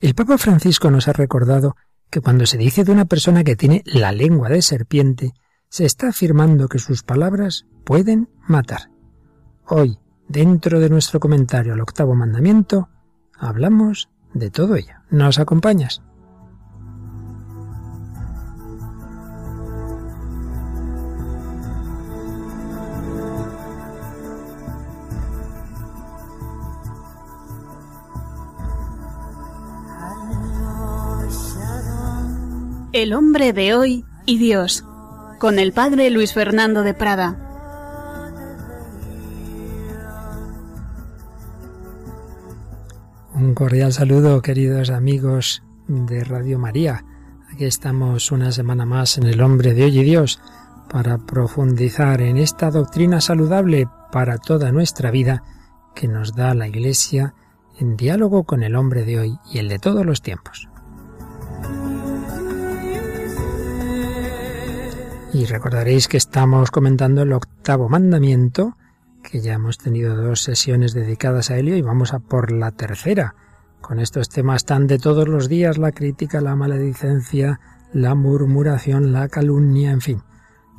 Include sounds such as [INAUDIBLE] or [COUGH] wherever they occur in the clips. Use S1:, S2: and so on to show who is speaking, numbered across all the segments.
S1: El Papa Francisco nos ha recordado que cuando se dice de una persona que tiene la lengua de serpiente, se está afirmando que sus palabras pueden matar. Hoy, dentro de nuestro comentario al octavo mandamiento, hablamos de todo ello. ¿Nos acompañas?
S2: El hombre de hoy y Dios, con el padre Luis Fernando de Prada.
S1: Un cordial saludo, queridos amigos de Radio María. Aquí estamos una semana más en El hombre de hoy y Dios para profundizar en esta doctrina saludable para toda nuestra vida que nos da la Iglesia en diálogo con el hombre de hoy y el de todos los tiempos. Y recordaréis que estamos comentando el octavo mandamiento, que ya hemos tenido dos sesiones dedicadas a ello y vamos a por la tercera, con estos temas tan de todos los días, la crítica, la maledicencia, la murmuración, la calumnia, en fin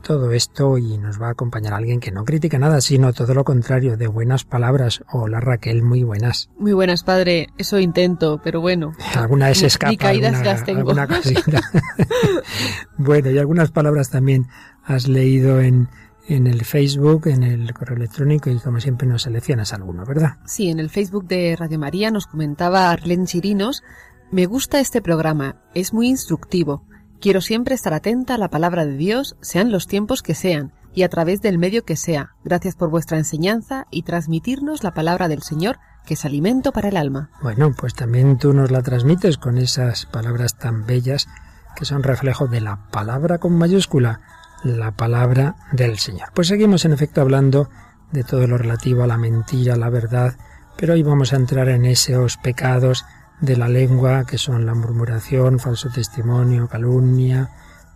S1: todo esto y nos va a acompañar alguien que no critica nada, sino todo lo contrario, de buenas palabras. Hola Raquel, muy buenas.
S3: Muy buenas, padre. Eso intento, pero bueno. [LAUGHS]
S1: Alguna vez escapa.
S3: Caídas las tengo. [LAUGHS] [LAUGHS]
S1: bueno, y algunas palabras también has leído en, en el Facebook, en el correo electrónico y como siempre nos seleccionas alguno, ¿verdad?
S3: Sí, en el Facebook de Radio María nos comentaba Arlen Chirinos, me gusta este programa, es muy instructivo. Quiero siempre estar atenta a la palabra de Dios, sean los tiempos que sean, y a través del medio que sea. Gracias por vuestra enseñanza y transmitirnos la palabra del Señor, que es alimento para el alma.
S1: Bueno, pues también tú nos la transmites con esas palabras tan bellas que son reflejo de la palabra con mayúscula, la palabra del Señor. Pues seguimos en efecto hablando de todo lo relativo a la mentira, a la verdad, pero hoy vamos a entrar en esos pecados de la lengua, que son la murmuración, falso testimonio, calumnia.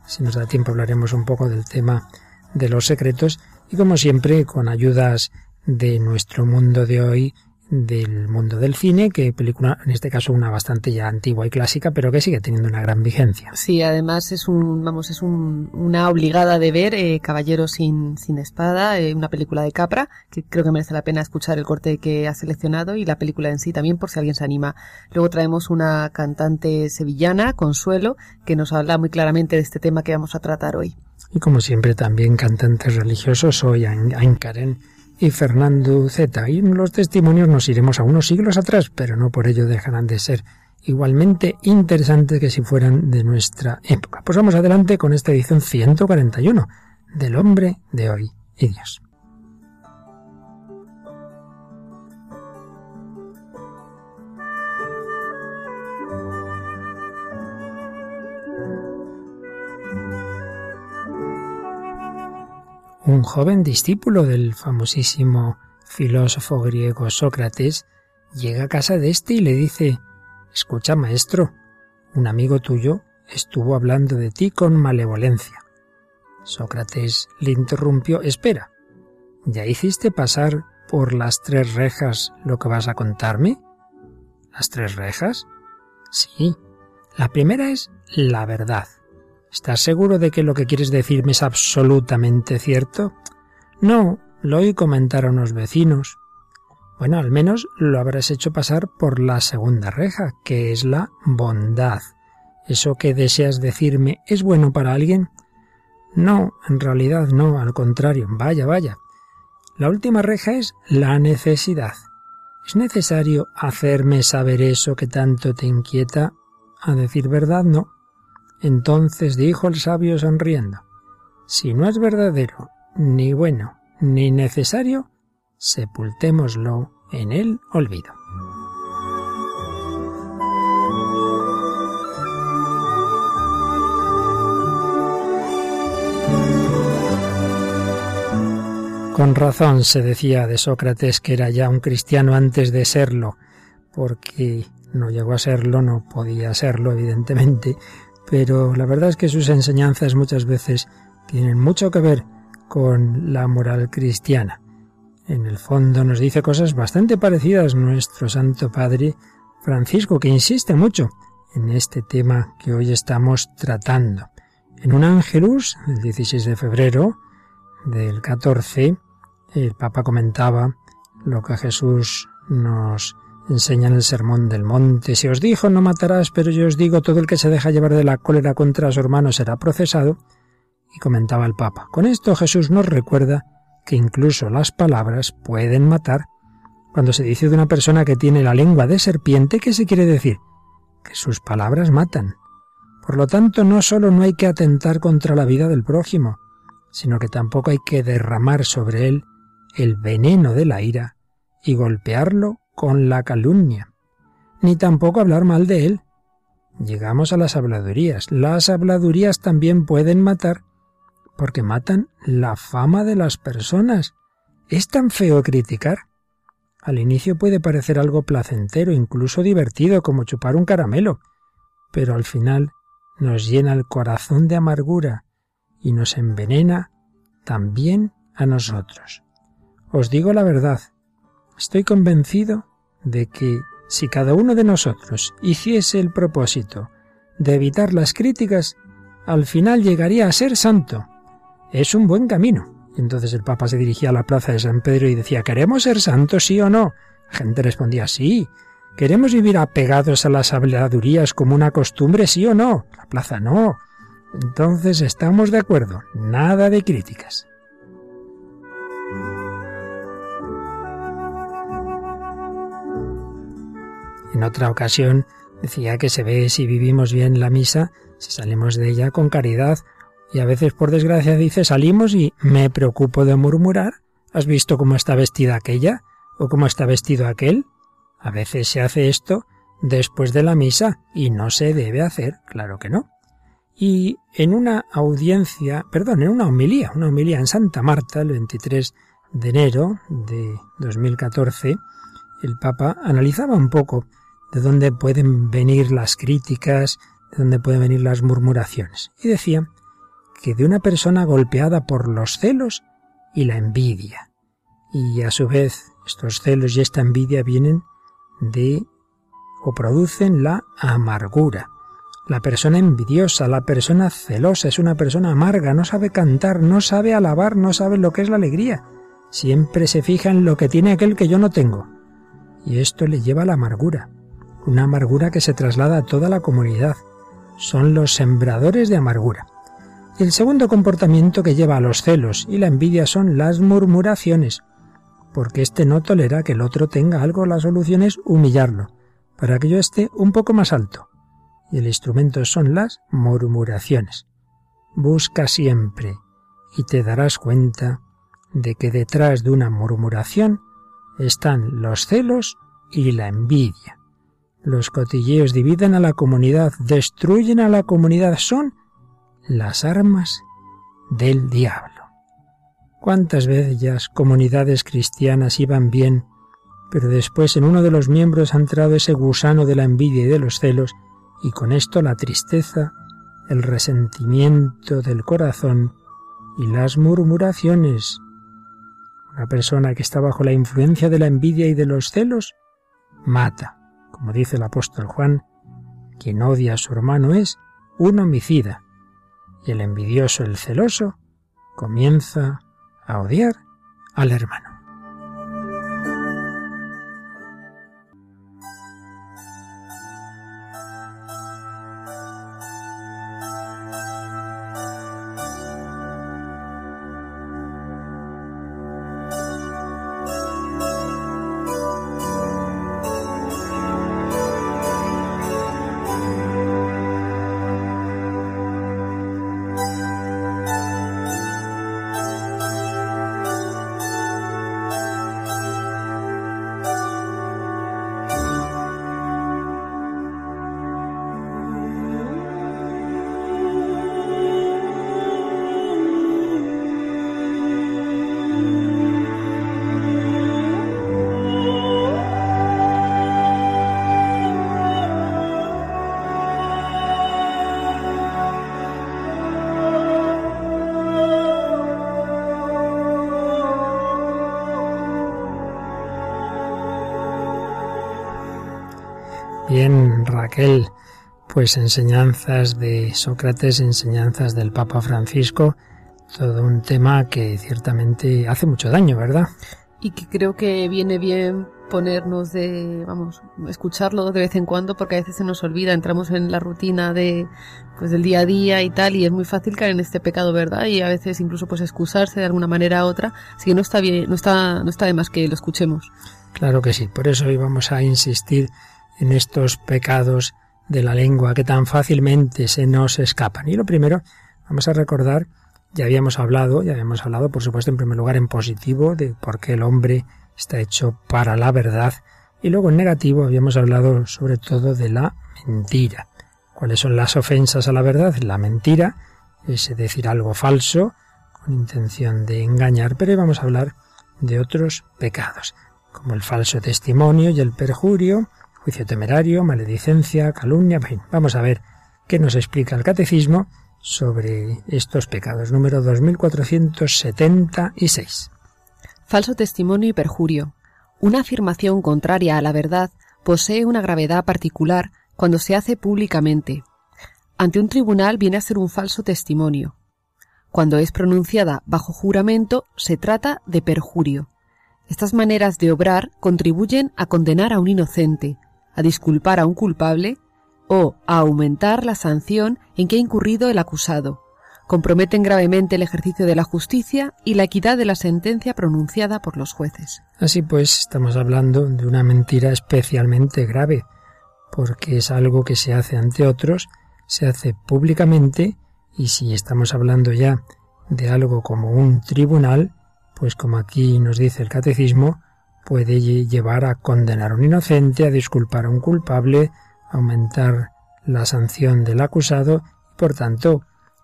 S1: Si nos da tiempo hablaremos un poco del tema de los secretos y como siempre con ayudas de nuestro mundo de hoy del mundo del cine, que película, en este caso una bastante ya antigua y clásica, pero que sigue teniendo una gran vigencia.
S3: Sí, además es un, vamos, es un, una obligada de ver eh, Caballero sin, sin espada, eh, una película de Capra, que creo que merece la pena escuchar el corte que ha seleccionado y la película en sí también por si alguien se anima. Luego traemos una cantante sevillana, Consuelo, que nos habla muy claramente de este tema que vamos a tratar hoy.
S1: Y como siempre también cantantes religiosos, hoy Ain Karen y Fernando Z. Y los testimonios nos iremos a unos siglos atrás, pero no por ello dejarán de ser igualmente interesantes que si fueran de nuestra época. Pues vamos adelante con esta edición 141 del hombre de hoy y Dios. Un joven discípulo del famosísimo filósofo griego Sócrates llega a casa de éste y le dice Escucha, maestro, un amigo tuyo estuvo hablando de ti con malevolencia. Sócrates le interrumpió Espera, ¿ya hiciste pasar por las tres rejas lo que vas a contarme? ¿Las tres rejas? Sí. La primera es la verdad. ¿Estás seguro de que lo que quieres decirme es absolutamente cierto? No, lo oí comentar a unos vecinos. Bueno, al menos lo habrás hecho pasar por la segunda reja, que es la bondad. ¿Eso que deseas decirme es bueno para alguien? No, en realidad no, al contrario, vaya, vaya. La última reja es la necesidad. ¿Es necesario hacerme saber eso que tanto te inquieta? A decir verdad, no. Entonces dijo el sabio sonriendo, Si no es verdadero, ni bueno, ni necesario, sepultémoslo en el olvido. Con razón se decía de Sócrates que era ya un cristiano antes de serlo, porque no llegó a serlo, no podía serlo, evidentemente, pero la verdad es que sus enseñanzas muchas veces tienen mucho que ver con la moral cristiana. En el fondo nos dice cosas bastante parecidas nuestro Santo Padre Francisco, que insiste mucho en este tema que hoy estamos tratando. En un Ángelus, el 16 de febrero del 14, el Papa comentaba lo que Jesús nos enseña en el Sermón del Monte. Si os dijo no matarás, pero yo os digo todo el que se deja llevar de la cólera contra su hermano será procesado. Y comentaba el Papa. Con esto Jesús nos recuerda que incluso las palabras pueden matar. Cuando se dice de una persona que tiene la lengua de serpiente, ¿qué se quiere decir? Que sus palabras matan. Por lo tanto, no solo no hay que atentar contra la vida del prójimo, sino que tampoco hay que derramar sobre él el veneno de la ira y golpearlo con la calumnia, ni tampoco hablar mal de él. Llegamos a las habladurías. Las habladurías también pueden matar, porque matan la fama de las personas. ¿Es tan feo criticar? Al inicio puede parecer algo placentero, incluso divertido, como chupar un caramelo, pero al final nos llena el corazón de amargura y nos envenena también a nosotros. Os digo la verdad, estoy convencido de que si cada uno de nosotros hiciese el propósito de evitar las críticas, al final llegaría a ser santo. Es un buen camino. Entonces el Papa se dirigía a la plaza de San Pedro y decía, ¿queremos ser santos, sí o no? La gente respondía, sí. ¿Queremos vivir apegados a las habladurías como una costumbre, sí o no? La plaza no. Entonces estamos de acuerdo, nada de críticas. En otra ocasión decía que se ve si vivimos bien la misa, si salimos de ella con caridad, y a veces por desgracia dice salimos y me preocupo de murmurar. ¿Has visto cómo está vestida aquella? ¿O cómo está vestido aquel? A veces se hace esto después de la misa y no se debe hacer, claro que no. Y en una audiencia, perdón, en una homilía, una homilía en Santa Marta, el 23 de enero de 2014, el Papa analizaba un poco de dónde pueden venir las críticas, de dónde pueden venir las murmuraciones. Y decía que de una persona golpeada por los celos y la envidia. Y a su vez, estos celos y esta envidia vienen de o producen la amargura. La persona envidiosa, la persona celosa, es una persona amarga, no sabe cantar, no sabe alabar, no sabe lo que es la alegría. Siempre se fija en lo que tiene aquel que yo no tengo. Y esto le lleva a la amargura una amargura que se traslada a toda la comunidad. Son los sembradores de amargura. Y el segundo comportamiento que lleva a los celos y la envidia son las murmuraciones, porque éste no tolera que el otro tenga algo, la solución es humillarlo, para que yo esté un poco más alto. Y el instrumento son las murmuraciones. Busca siempre y te darás cuenta de que detrás de una murmuración están los celos y la envidia. Los cotilleos dividen a la comunidad, destruyen a la comunidad, son las armas del diablo. ¿Cuántas veces comunidades cristianas iban bien, pero después en uno de los miembros ha entrado ese gusano de la envidia y de los celos, y con esto la tristeza, el resentimiento del corazón y las murmuraciones? Una persona que está bajo la influencia de la envidia y de los celos mata como dice el apóstol Juan, quien odia a su hermano es un homicida, y el envidioso, el celoso, comienza a odiar al hermano. Pues enseñanzas de Sócrates, enseñanzas del Papa Francisco, todo un tema que ciertamente hace mucho daño, ¿verdad?
S4: Y que creo que viene bien ponernos de, vamos, escucharlo de vez en cuando porque a veces se nos olvida, entramos en la rutina de, pues del día a día y tal y es muy fácil caer en este pecado, ¿verdad? Y a veces incluso pues excusarse de alguna manera u otra, así que no está bien, no está, no está de más que lo escuchemos.
S1: Claro que sí, por eso hoy vamos a insistir en estos pecados de la lengua que tan fácilmente se nos escapan. Y lo primero, vamos a recordar, ya habíamos hablado, ya habíamos hablado, por supuesto, en primer lugar en positivo, de por qué el hombre está hecho para la verdad, y luego en negativo habíamos hablado sobre todo de la mentira. ¿Cuáles son las ofensas a la verdad? La mentira es decir algo falso con intención de engañar, pero vamos a hablar de otros pecados como el falso testimonio y el perjurio, juicio temerario, maledicencia, calumnia. vamos a ver qué nos explica el catecismo sobre estos pecados. Número 2476.
S3: Falso testimonio y perjurio. Una afirmación contraria a la verdad posee una gravedad particular cuando se hace públicamente. Ante un tribunal viene a ser un falso testimonio. Cuando es pronunciada bajo juramento se trata de perjurio. Estas maneras de obrar contribuyen a condenar a un inocente, a disculpar a un culpable o a aumentar la sanción en que ha incurrido el acusado. Comprometen gravemente el ejercicio de la justicia y la equidad de la sentencia pronunciada por los jueces.
S1: Así pues, estamos hablando de una mentira especialmente grave, porque es algo que se hace ante otros, se hace públicamente, y si estamos hablando ya de algo como un tribunal, pues como aquí nos dice el catecismo, puede llevar a condenar a un inocente, a disculpar a un culpable, aumentar la sanción del acusado, y por tanto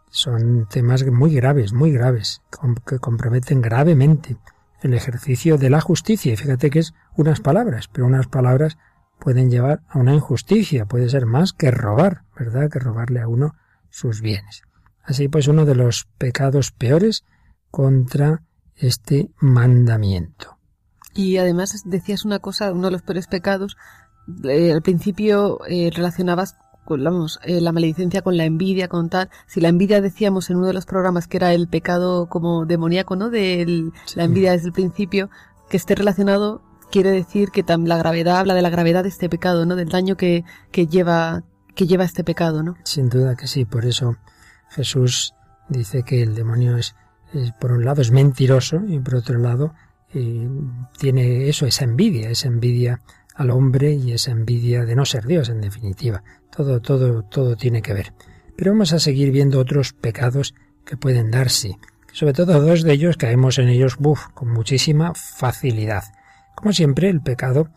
S1: son temas muy graves, muy graves, que comprometen gravemente el ejercicio de la justicia. Y fíjate que es unas palabras, pero unas palabras pueden llevar a una injusticia, puede ser más que robar, ¿verdad? Que robarle a uno sus bienes. Así pues, uno de los pecados peores contra este mandamiento.
S4: Y además decías una cosa, uno de los peores pecados, eh, al principio eh, relacionabas con vamos, eh, la maledicencia con la envidia, con tal. Si la envidia decíamos en uno de los programas que era el pecado como demoníaco, ¿no? De la envidia desde el principio, que esté relacionado quiere decir que la gravedad habla de la gravedad de este pecado, ¿no? Del daño que, que lleva que lleva este pecado, ¿no?
S1: Sin duda que sí, por eso Jesús dice que el demonio es por un lado es mentiroso y por otro lado tiene eso, esa envidia, esa envidia al hombre y esa envidia de no ser Dios en definitiva. Todo, todo, todo tiene que ver. Pero vamos a seguir viendo otros pecados que pueden darse. Sobre todo dos de ellos caemos en ellos buf, con muchísima facilidad. Como siempre, el pecado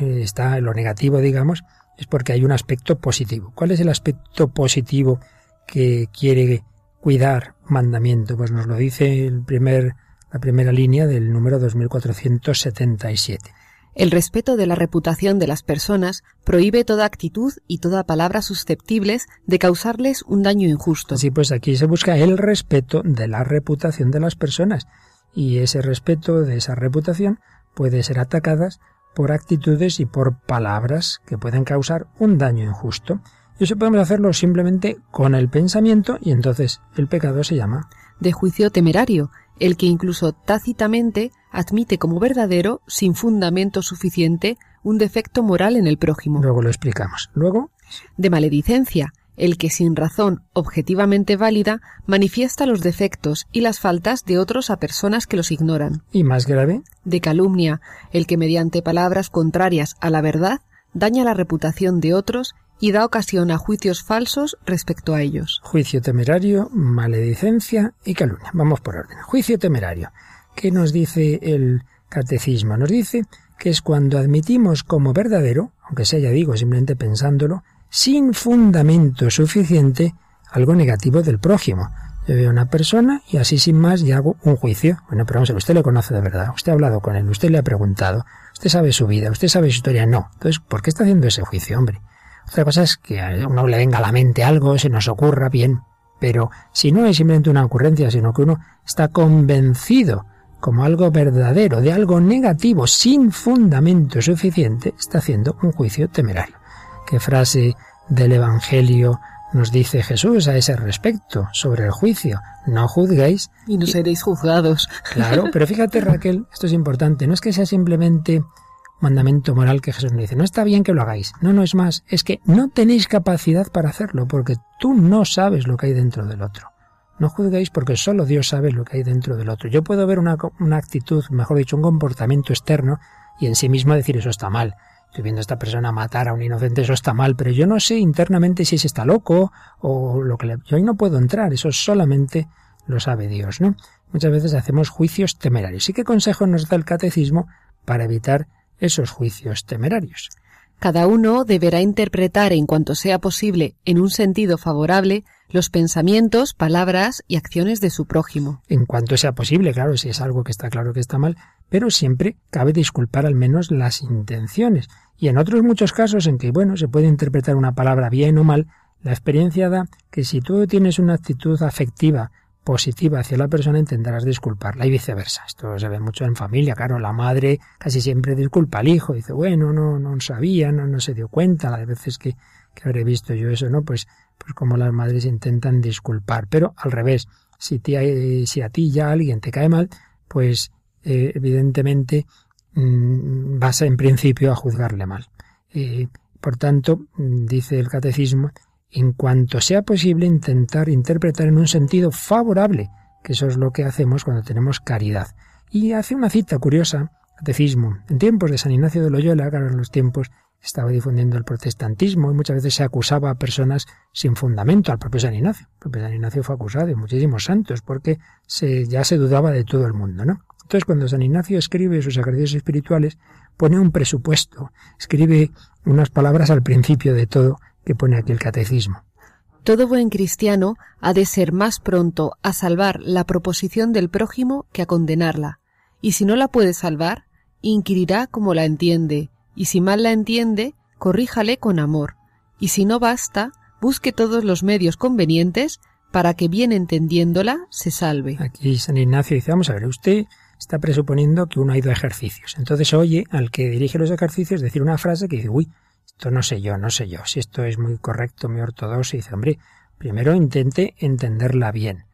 S1: eh, está en lo negativo, digamos, es porque hay un aspecto positivo. ¿Cuál es el aspecto positivo que quiere cuidar mandamiento, pues nos lo dice el primer, la primera línea del número 2477.
S3: El respeto de la reputación de las personas prohíbe toda actitud y toda palabra susceptibles de causarles un daño injusto.
S1: Así pues aquí se busca el respeto de la reputación de las personas y ese respeto de esa reputación puede ser atacadas por actitudes y por palabras que pueden causar un daño injusto. Y eso podemos hacerlo simplemente con el pensamiento y entonces el pecado se llama
S3: de juicio temerario, el que incluso tácitamente admite como verdadero, sin fundamento suficiente, un defecto moral en el prójimo.
S1: Luego lo explicamos. Luego.
S3: De maledicencia, el que sin razón objetivamente válida manifiesta los defectos y las faltas de otros a personas que los ignoran.
S1: ¿Y más grave?
S3: De calumnia, el que mediante palabras contrarias a la verdad daña la reputación de otros y da ocasión a juicios falsos respecto a ellos.
S1: Juicio temerario, maledicencia y calumnia. Vamos por orden. Juicio temerario. ¿Qué nos dice el catecismo? Nos dice que es cuando admitimos como verdadero, aunque sea ya digo simplemente pensándolo, sin fundamento suficiente algo negativo del prójimo. Yo veo a una persona y así sin más ya hago un juicio. Bueno, pero vamos a ver, usted le conoce de verdad, usted ha hablado con él, usted le ha preguntado, usted sabe su vida, usted sabe su historia. No. Entonces, ¿por qué está haciendo ese juicio, hombre? Otra cosa es que a uno le venga a la mente algo, se nos ocurra bien, pero si no es simplemente una ocurrencia, sino que uno está convencido como algo verdadero de algo negativo sin fundamento suficiente, está haciendo un juicio temerario. qué frase del Evangelio nos dice Jesús a ese respecto sobre el juicio. No juzguéis.
S4: Y no seréis juzgados.
S1: Claro, pero fíjate [LAUGHS] Raquel, esto es importante, no es que sea simplemente mandamiento moral que Jesús nos dice, no está bien que lo hagáis. No, no es más, es que no tenéis capacidad para hacerlo, porque tú no sabes lo que hay dentro del otro. No juzguéis porque solo Dios sabe lo que hay dentro del otro. Yo puedo ver una, una actitud, mejor dicho, un comportamiento externo y en sí mismo decir eso está mal estoy viendo a esta persona matar a un inocente, eso está mal, pero yo no sé internamente si ese está loco o lo que le... Yo ahí no puedo entrar, eso solamente lo sabe Dios, ¿no? Muchas veces hacemos juicios temerarios. ¿Y qué consejo nos da el catecismo para evitar esos juicios temerarios?
S3: Cada uno deberá interpretar en cuanto sea posible, en un sentido favorable, los pensamientos, palabras y acciones de su prójimo.
S1: En cuanto sea posible, claro, si es algo que está claro que está mal, pero siempre cabe disculpar al menos las intenciones. Y en otros muchos casos en que, bueno, se puede interpretar una palabra bien o mal, la experiencia da que si tú tienes una actitud afectiva positiva hacia la persona, intentarás disculparla y viceversa. Esto se ve mucho en familia, claro, la madre casi siempre disculpa al hijo, dice, bueno, no, no sabía, no, no se dio cuenta, las veces que, que habré visto yo eso, ¿no? Pues, pues como las madres intentan disculpar, pero al revés, si, te, si a ti ya alguien te cae mal, pues eh, evidentemente mm, vas en principio a juzgarle mal. Eh, por tanto, dice el catecismo, en cuanto sea posible intentar interpretar en un sentido favorable, que eso es lo que hacemos cuando tenemos caridad. Y hace una cita curiosa, catecismo, en tiempos de San Ignacio de Loyola, claro, en los tiempos estaba difundiendo el protestantismo y muchas veces se acusaba a personas sin fundamento, al propio San Ignacio. El propio San Ignacio fue acusado y muchísimos santos porque se, ya se dudaba de todo el mundo, ¿no? Entonces, cuando San Ignacio escribe sus ejercicios espirituales, pone un presupuesto, escribe unas palabras al principio de todo que pone aquí el catecismo.
S3: Todo buen cristiano ha de ser más pronto a salvar la proposición del prójimo que a condenarla, y si no la puede salvar, inquirirá cómo la entiende, y si mal la entiende, corríjale con amor, y si no basta, busque todos los medios convenientes para que bien entendiéndola se salve.
S1: Aquí San Ignacio dice, vamos a ver, usted está presuponiendo que uno ha ido a ejercicios. Entonces oye al que dirige los ejercicios decir una frase que dice, uy, esto no sé yo, no sé yo, si esto es muy correcto, muy ortodoxo, dice, hombre, primero intente entenderla bien,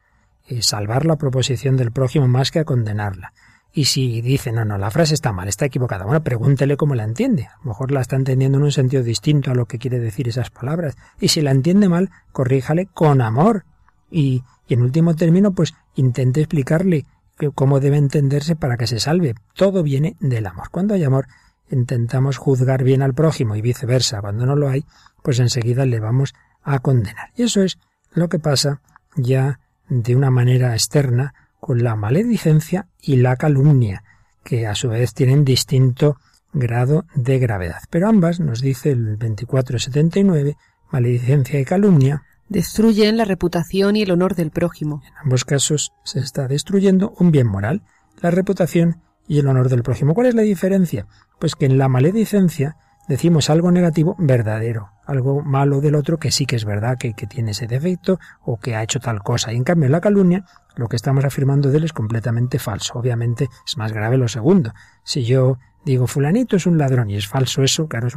S1: y salvar la proposición del prójimo más que a condenarla. Y si dice, no, no, la frase está mal, está equivocada, bueno, pregúntele cómo la entiende. A lo mejor la está entendiendo en un sentido distinto a lo que quiere decir esas palabras. Y si la entiende mal, corríjale con amor. Y, y en último término, pues intente explicarle cómo debe entenderse para que se salve. Todo viene del amor. Cuando hay amor, intentamos juzgar bien al prójimo y viceversa. Cuando no lo hay, pues enseguida le vamos a condenar. Y eso es lo que pasa ya de una manera externa con la maledicencia y la calumnia, que a su vez tienen distinto grado de gravedad. Pero ambas, nos dice el 2479, maledicencia y calumnia,
S3: destruyen la reputación y el honor del prójimo.
S1: En ambos casos se está destruyendo un bien moral, la reputación y el honor del prójimo. ¿Cuál es la diferencia? Pues que en la maledicencia decimos algo negativo verdadero, algo malo del otro que sí que es verdad, que, tiene ese defecto o que ha hecho tal cosa. Y en cambio en la calumnia lo que estamos afirmando de él es completamente falso. Obviamente es más grave lo segundo. Si yo digo fulanito es un ladrón y es falso eso, claro, es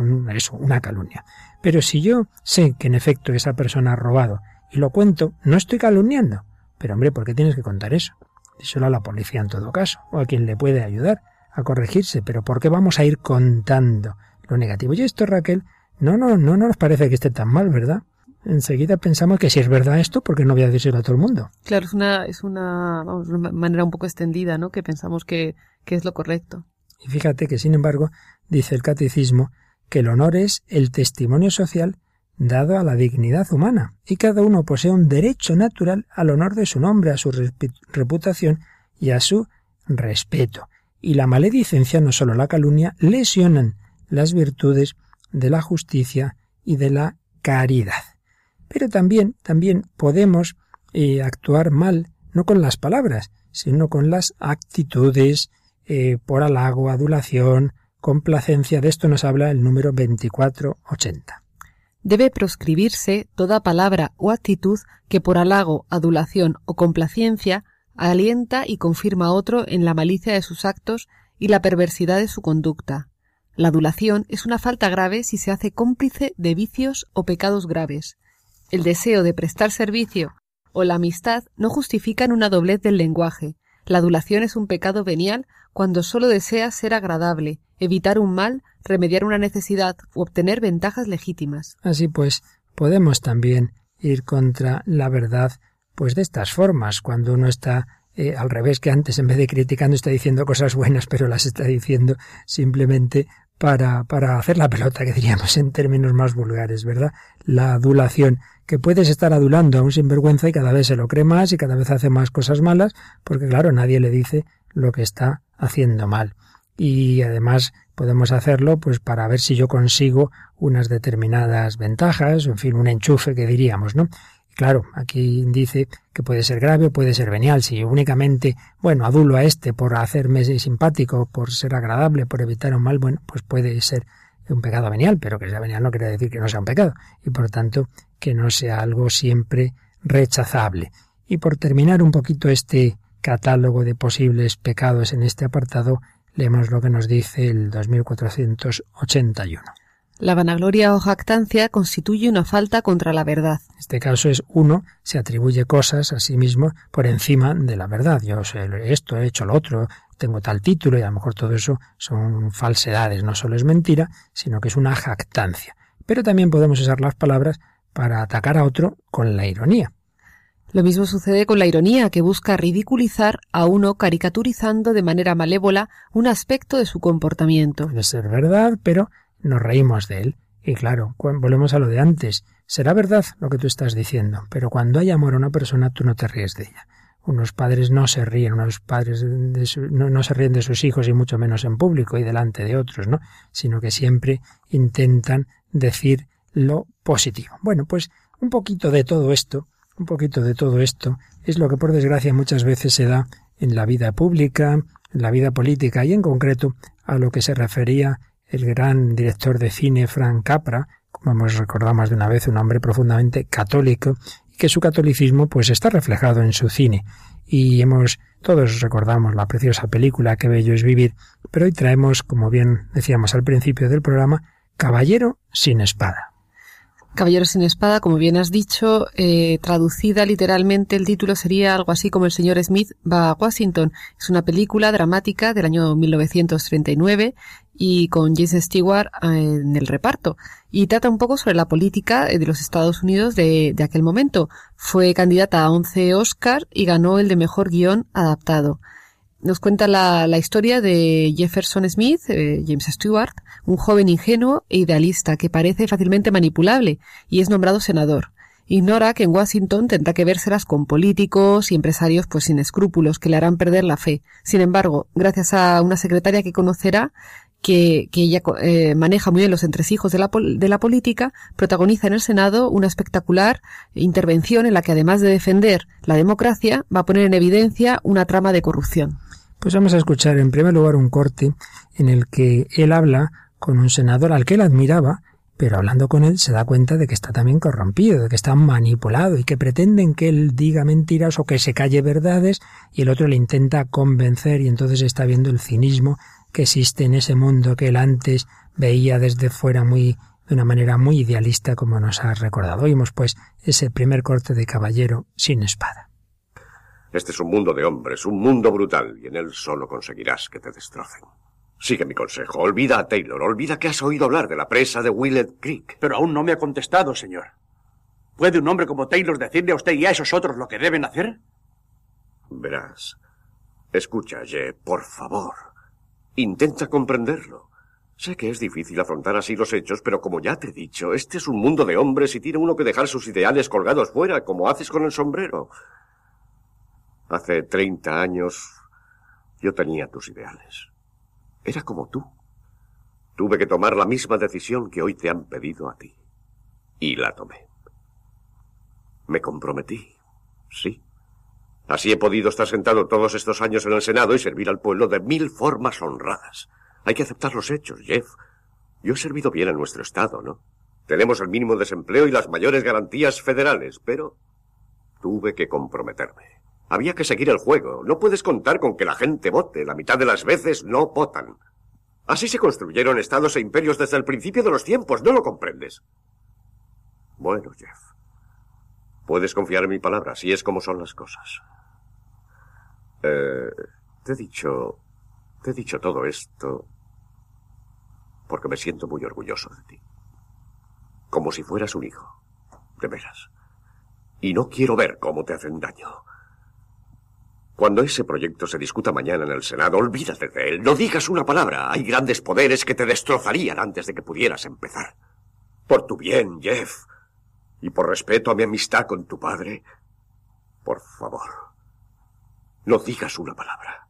S1: una calumnia. Pero si yo sé que en efecto esa persona ha robado y lo cuento, no estoy calumniando. Pero hombre, ¿por qué tienes que contar eso? Díselo a la policía en todo caso, o a quien le puede ayudar a corregirse. Pero ¿por qué vamos a ir contando lo negativo? Y esto, Raquel, no, no, no, no nos parece que esté tan mal, ¿verdad? Enseguida pensamos que si es verdad esto, ¿por qué no voy a decírselo a todo el mundo?
S4: Claro, es una, es una, vamos, una manera un poco extendida, ¿no? Que pensamos que, que es lo correcto.
S1: Y fíjate que, sin embargo, dice el catecismo que el honor es el testimonio social dado a la dignidad humana, y cada uno posee un derecho natural al honor de su nombre, a su reputación y a su respeto. Y la maledicencia, no solo la calumnia, lesionan las virtudes de la justicia y de la caridad. Pero también, también podemos eh, actuar mal, no con las palabras, sino con las actitudes, eh, por halago, adulación, complacencia. De esto nos habla el número 2480.
S3: Debe proscribirse toda palabra o actitud que por halago, adulación o complacencia alienta y confirma a otro en la malicia de sus actos y la perversidad de su conducta. La adulación es una falta grave si se hace cómplice de vicios o pecados graves. El deseo de prestar servicio o la amistad no justifican una doblez del lenguaje. La adulación es un pecado venial cuando sólo desea ser agradable, evitar un mal, remediar una necesidad u obtener ventajas legítimas.
S1: Así pues, podemos también ir contra la verdad pues de estas formas, cuando uno está eh, al revés que antes, en vez de criticando, está diciendo cosas buenas, pero las está diciendo simplemente para, para hacer la pelota, que diríamos en términos más vulgares, ¿verdad? La adulación, que puedes estar adulando a un sinvergüenza y cada vez se lo cree más y cada vez hace más cosas malas, porque claro, nadie le dice lo que está haciendo mal. Y además podemos hacerlo pues para ver si yo consigo unas determinadas ventajas, en fin, un enchufe que diríamos, ¿no? Claro, aquí dice que puede ser grave o puede ser venial. Si únicamente, bueno, adulo a este por hacerme simpático, por ser agradable, por evitar un mal, bueno, pues puede ser un pecado venial, pero que sea venial no quiere decir que no sea un pecado y por tanto que no sea algo siempre rechazable. Y por terminar un poquito este catálogo de posibles pecados en este apartado, leemos lo que nos dice el 2481.
S3: La vanagloria o jactancia constituye una falta contra la verdad.
S1: En este caso es uno se atribuye cosas a sí mismo por encima de la verdad. Yo sé esto, he hecho lo otro, tengo tal título y a lo mejor todo eso son falsedades, no solo es mentira, sino que es una jactancia. Pero también podemos usar las palabras para atacar a otro con la ironía.
S3: Lo mismo sucede con la ironía, que busca ridiculizar a uno caricaturizando de manera malévola un aspecto de su comportamiento.
S1: Puede ser verdad, pero nos reímos de él. Y claro, volvemos a lo de antes. Será verdad lo que tú estás diciendo, pero cuando hay amor a una persona tú no te ríes de ella. Unos padres no se ríen, unos padres no, se ríen de sus hijos y mucho menos en público y delante de otros, ¿no? Sino que siempre intentan decir lo positivo. Bueno, pues un poquito de todo esto, un poquito de todo esto es lo que por desgracia muchas veces se da en la vida pública, en la vida política y en concreto a lo que se refería el gran director de cine Frank Capra, como hemos recordado más de una vez, un hombre profundamente católico, y que su catolicismo pues está reflejado en su cine. Y hemos, todos recordamos la preciosa película Qué bello es vivir, pero hoy traemos, como bien decíamos al principio del programa, Caballero sin espada.
S3: Caballero sin espada, como bien has dicho, eh, traducida literalmente el título sería algo así como El señor Smith va a Washington. Es una película dramática del año 1939 y con Jason Stewart eh, en el reparto. Y trata un poco sobre la política de los Estados Unidos de, de aquel momento. Fue candidata a 11 Oscar y ganó el de mejor guion adaptado. Nos cuenta la, la historia de Jefferson Smith, eh, James Stewart, un joven ingenuo e idealista que parece fácilmente manipulable y es nombrado senador. Ignora que en Washington tendrá que vérselas con políticos y empresarios pues sin escrúpulos que le harán perder la fe. Sin embargo, gracias a una secretaria que conocerá, que, que ella eh, maneja muy bien los entresijos de la, de la política, protagoniza en el Senado una espectacular intervención en la que además de defender la democracia, va a poner en evidencia una trama de corrupción.
S1: Pues vamos a escuchar en primer lugar un corte en el que él habla con un senador al que él admiraba, pero hablando con él se da cuenta de que está también corrompido, de que está manipulado y que pretenden que él diga mentiras o que se calle verdades y el otro le intenta convencer y entonces está viendo el cinismo que existe en ese mundo que él antes veía desde fuera muy de una manera muy idealista como nos ha recordado. Oímos pues ese primer corte de caballero sin espada.
S5: Este es un mundo de hombres, un mundo brutal, y en él solo conseguirás que te destrocen. Sigue mi consejo. Olvida a Taylor. Olvida que has oído hablar de la presa de Willett Creek.
S6: Pero aún no me ha contestado, señor. ¿Puede un hombre como Taylor decirle a usted y a esos otros lo que deben hacer?
S5: Verás. Escucha, Ye, por favor. Intenta comprenderlo. Sé que es difícil afrontar así los hechos, pero como ya te he dicho, este es un mundo de hombres y tiene uno que dejar sus ideales colgados fuera, como haces con el sombrero. Hace treinta años yo tenía tus ideales. Era como tú. Tuve que tomar la misma decisión que hoy te han pedido a ti. Y la tomé. Me comprometí. Sí. Así he podido estar sentado todos estos años en el Senado y servir al pueblo de mil formas honradas. Hay que aceptar los hechos, Jeff. Yo he servido bien a nuestro Estado, ¿no? Tenemos el mínimo desempleo y las mayores garantías federales, pero tuve que comprometerme. Había que seguir el juego. No puedes contar con que la gente vote. La mitad de las veces no votan. Así se construyeron estados e imperios desde el principio de los tiempos, ¿no lo comprendes? Bueno, Jeff. Puedes confiar en mi palabra, si es como son las cosas. Eh, te he dicho. Te he dicho todo esto. Porque me siento muy orgulloso de ti. Como si fueras un hijo. De veras. Y no quiero ver cómo te hacen daño. Cuando ese proyecto se discuta mañana en el Senado, olvídate de él. No digas una palabra. Hay grandes poderes que te destrozarían antes de que pudieras empezar. Por tu bien, Jeff. Y por respeto a mi amistad con tu padre. Por favor. No digas una palabra.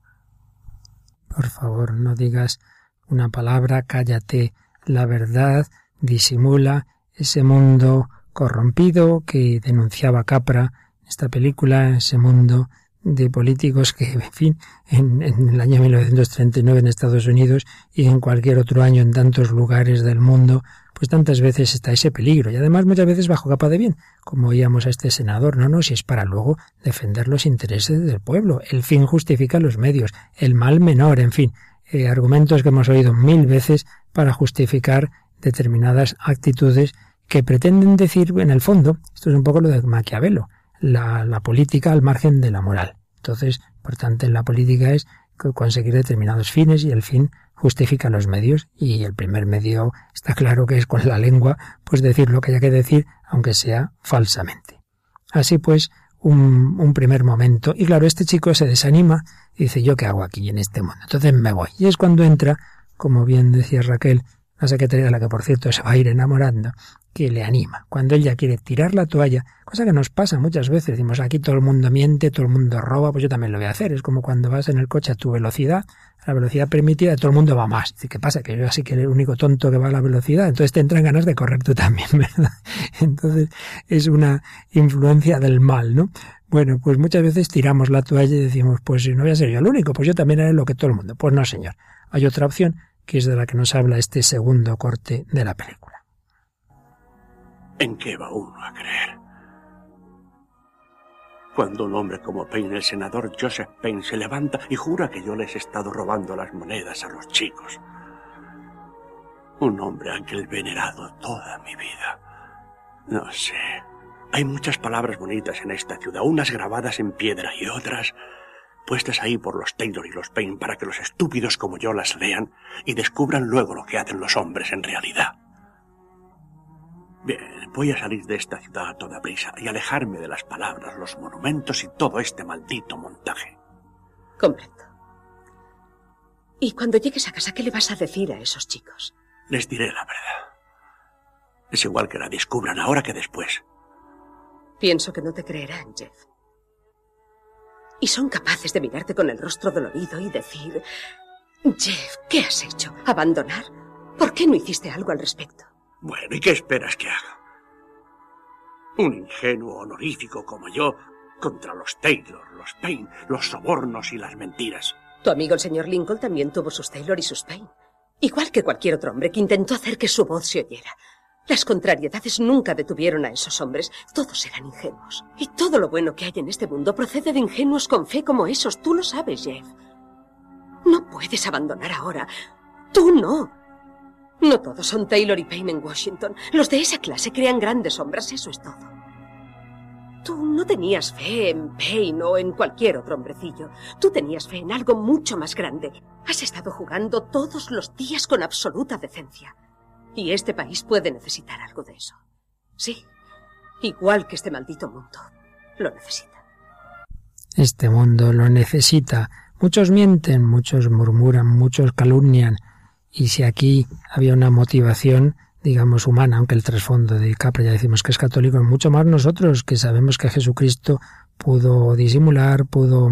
S1: Por favor, no digas una palabra, cállate la verdad, disimula ese mundo corrompido que denunciaba Capra en esta película, ese mundo de políticos que, en fin, en, el año 1939 en Estados Unidos y en cualquier otro año en tantos lugares del mundo, pues tantas veces está ese peligro y además muchas veces bajo capa de bien, como oíamos a este senador, no, no, si es para luego defender los intereses del pueblo, el fin justifica los medios, el mal menor, en fin, eh, argumentos que hemos oído mil veces para justificar determinadas actitudes que pretenden decir, en el fondo, esto es un poco lo de Maquiavelo, la, política al margen de la moral. Entonces, por tanto, en la política es conseguir determinados fines y el fin justifica los medios y el primer medio está claro que es con la lengua, pues decir lo que haya que decir, aunque sea falsamente. Así pues, un, un, primer momento. Y claro, este chico se desanima y dice, ¿yo qué hago aquí en este mundo? Entonces me voy. Y es cuando entra, como bien decía Raquel, la secretaria, la que por cierto se va a ir enamorando, que le anima. Cuando ella quiere tirar la toalla, cosa que nos pasa muchas veces, decimos aquí todo el mundo miente, todo el mundo roba, pues yo también lo voy a hacer. Es como cuando vas en el coche a tu velocidad, a la velocidad permitida, todo el mundo va más. ¿qué pasa? Que yo así que el único tonto que va a la velocidad, entonces te entran ganas de correr tú también, [LAUGHS] ¿verdad? Entonces es una influencia del mal, ¿no? Bueno, pues muchas veces tiramos la toalla y decimos, pues si no voy a ser yo el único, pues yo también haré lo que todo el mundo. Pues no, señor. Hay otra opción que es de la que nos habla este segundo corte de la película.
S6: ¿En qué va uno a creer? Cuando un hombre como Payne, el senador Joseph Payne, se levanta y jura que yo les he estado robando las monedas a los chicos. Un hombre aquel venerado toda mi vida. No sé. Hay muchas palabras bonitas en esta ciudad, unas grabadas en piedra y otras puestas ahí por los Taylor y los Payne para que los estúpidos como yo las lean y descubran luego lo que hacen los hombres en realidad. Bien, voy a salir de esta ciudad a toda prisa y alejarme de las palabras, los monumentos y todo este maldito montaje.
S7: Comprendo. Y cuando llegues a casa, ¿qué le vas a decir a esos chicos?
S6: Les diré la verdad. Es igual que la descubran ahora que después.
S7: Pienso que no te creerán, Jeff y son capaces de mirarte con el rostro dolorido y decir, Jeff, ¿qué has hecho? ¿Abandonar? ¿Por qué no hiciste algo al respecto?
S6: Bueno, ¿y qué esperas que haga? Un ingenuo honorífico como yo contra los Taylor, los Payne, los sobornos y las mentiras.
S7: Tu amigo el señor Lincoln también tuvo sus Taylor y sus Payne. Igual que cualquier otro hombre que intentó hacer que su voz se oyera. Las contrariedades nunca detuvieron a esos hombres. Todos eran ingenuos. Y todo lo bueno que hay en este mundo procede de ingenuos con fe como esos. Tú lo sabes, Jeff. No puedes abandonar ahora. Tú no. No todos son Taylor y Payne en Washington. Los de esa clase crean grandes sombras, eso es todo. Tú no tenías fe en Payne o en cualquier otro hombrecillo. Tú tenías fe en algo mucho más grande. Has estado jugando todos los días con absoluta decencia. Y este país puede necesitar algo de eso. Sí, igual que este maldito mundo lo necesita.
S1: Este mundo lo necesita. Muchos mienten, muchos murmuran, muchos calumnian. Y si aquí había una motivación, digamos, humana, aunque el trasfondo de Capra ya decimos que es católico, mucho más nosotros que sabemos que Jesucristo pudo disimular, pudo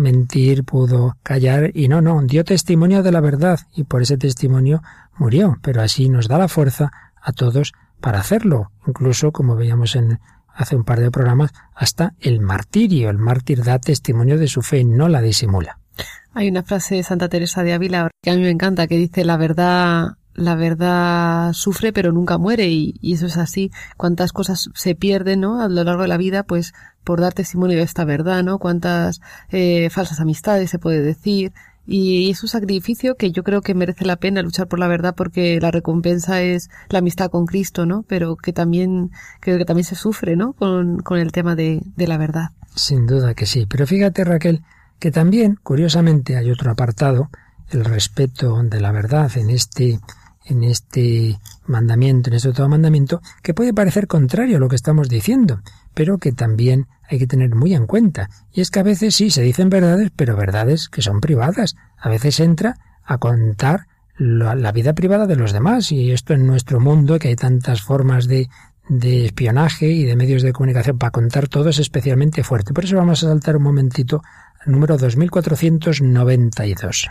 S1: mentir, pudo callar y no, no, dio testimonio de la verdad y por ese testimonio murió, pero así nos da la fuerza a todos para hacerlo, incluso como veíamos en hace un par de programas, hasta el martirio. El mártir da testimonio de su fe, no la disimula.
S4: Hay una frase de Santa Teresa de Ávila que a mí me encanta, que dice la verdad la verdad sufre pero nunca muere y, eso es así. Cuántas cosas se pierden, ¿no? A lo largo de la vida, pues por dar testimonio de esta verdad, ¿no? Cuántas eh, falsas amistades se puede decir, Y es un sacrificio que yo creo que merece la pena luchar por la verdad porque la recompensa es la amistad con Cristo, ¿no? Pero que también, creo que también se sufre, ¿no? Con, con el tema de, de la verdad.
S1: Sin duda que sí. Pero fíjate, Raquel, que también, curiosamente, hay otro apartado, el respeto de la verdad en este en este mandamiento, en este todo mandamiento, que puede parecer contrario a lo que estamos diciendo, pero que también hay que tener muy en cuenta. Y es que a veces sí se dicen verdades, pero verdades que son privadas. A veces entra a contar la, vida privada de los demás. Y esto en nuestro mundo, que hay tantas formas de, de espionaje y de medios de comunicación para contar todo, es especialmente fuerte. Por eso vamos a saltar un momentito al número 2492.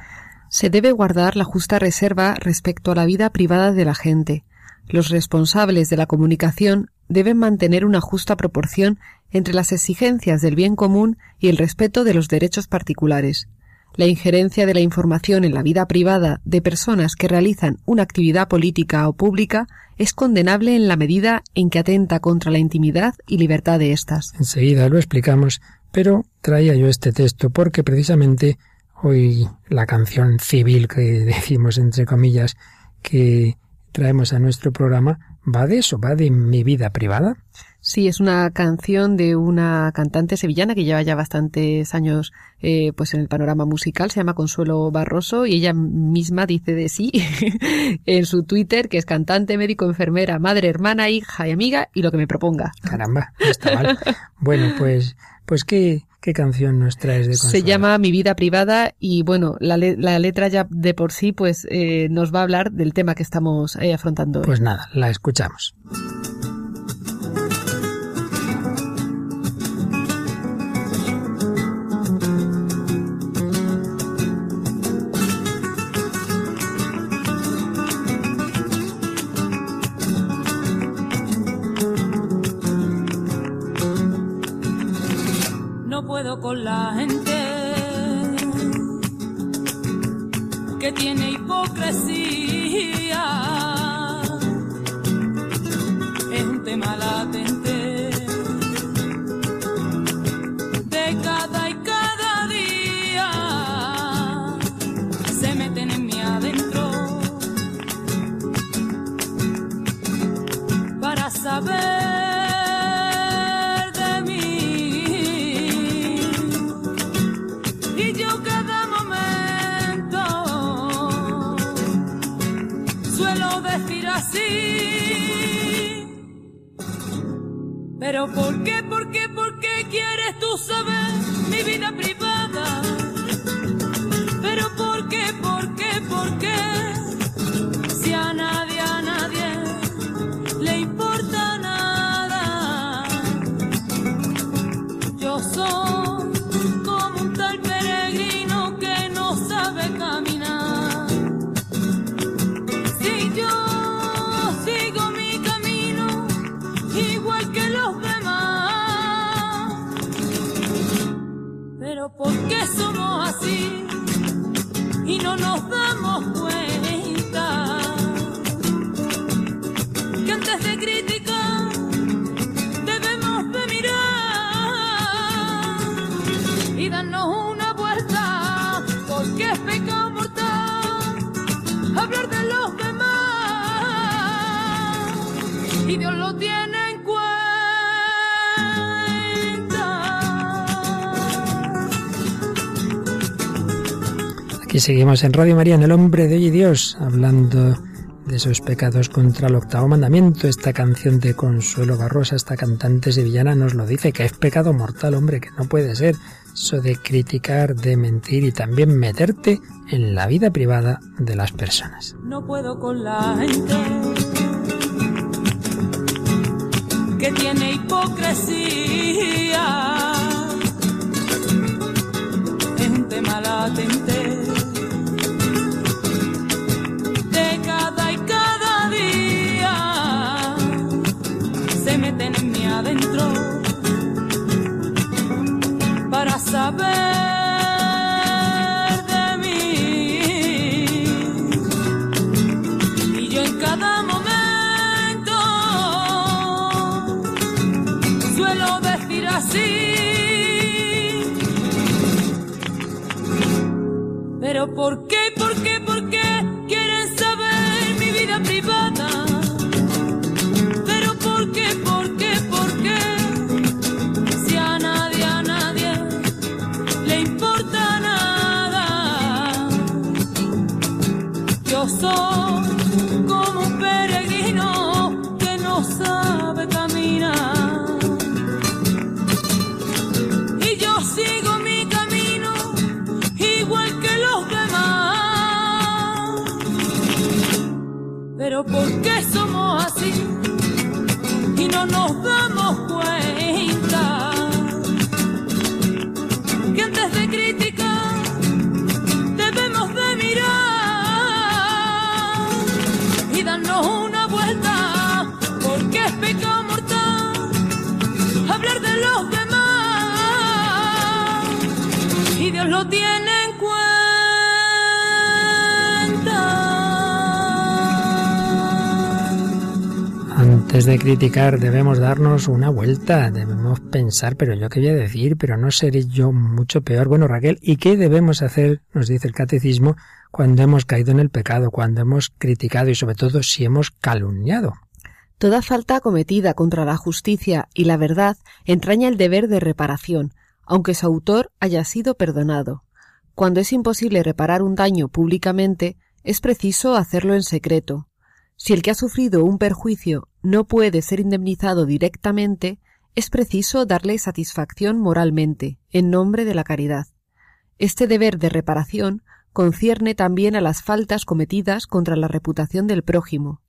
S3: Se debe guardar la justa reserva respecto a la vida privada de la gente. Los responsables de la comunicación deben mantener una justa proporción entre las exigencias del bien común y el respeto de los derechos particulares. La injerencia de la información en la vida privada de personas que realizan una actividad política o pública es condenable en la medida en que atenta contra la intimidad y libertad de éstas.
S1: Enseguida lo explicamos, pero traía yo este texto porque precisamente Hoy la canción civil que [LAUGHS] decimos entre comillas que traemos a nuestro programa va de eso, va de mi vida privada.
S4: Sí, es una canción de una cantante sevillana que lleva ya bastantes años eh, pues en el panorama musical, se llama Consuelo Barroso y ella misma dice de sí [LAUGHS] en su Twitter que es cantante, médico, enfermera, madre, hermana, hija y amiga y lo que me proponga.
S1: Caramba, no está mal. bueno, pues, pues qué, ¿Qué canción nos traes de Consuelo?
S4: Se llama Mi vida privada y bueno, la, la letra ya de por sí pues eh, nos va a hablar del tema que estamos eh, afrontando hoy.
S1: Pues nada, la escuchamos.
S8: Con la gente que tiene hipocresía. Es un tema latente de cada y cada día. Se meten en mí adentro para saber. Pero ¿por qué, por qué, por qué quieres tú saber mi vida privada? Pero ¿por qué, por qué, por qué? ¿Por qué somos así? Y no nos damos cuenta. Que antes de criticar debemos de mirar y darnos una vuelta, porque es pecado mortal hablar de los demás y Dios lo tiene
S1: Seguimos en Radio María, en El Hombre de Hoy y Dios, hablando de esos pecados contra el octavo mandamiento. Esta canción de Consuelo Barrosa, esta cantante sevillana, nos lo dice, que es pecado mortal, hombre, que no puede ser. Eso de criticar, de mentir y también meterte en la vida privada de las personas.
S8: No puedo con la gente que tiene hipocresía. Es un tema de mí. Y yo en cada momento suelo decir así. Pero ¿por qué, por qué, Pero ¿por qué somos así? Y no nos damos cuenta Antes de criticar debemos darnos una vuelta,
S1: debemos pensar, pero yo qué voy a decir, pero no seré yo mucho peor. Bueno, Raquel, ¿y qué debemos hacer, nos dice el catecismo, cuando hemos caído en el pecado, cuando hemos criticado y sobre todo si hemos calumniado?
S3: Toda falta cometida contra la justicia y la verdad entraña el deber de reparación, aunque su autor haya sido perdonado. Cuando es imposible reparar un daño públicamente, es preciso hacerlo en secreto. Si el que ha sufrido un perjuicio no puede ser indemnizado directamente, es preciso darle satisfacción moralmente, en nombre de la caridad. Este deber de reparación concierne también a las faltas cometidas contra la reputación del prójimo.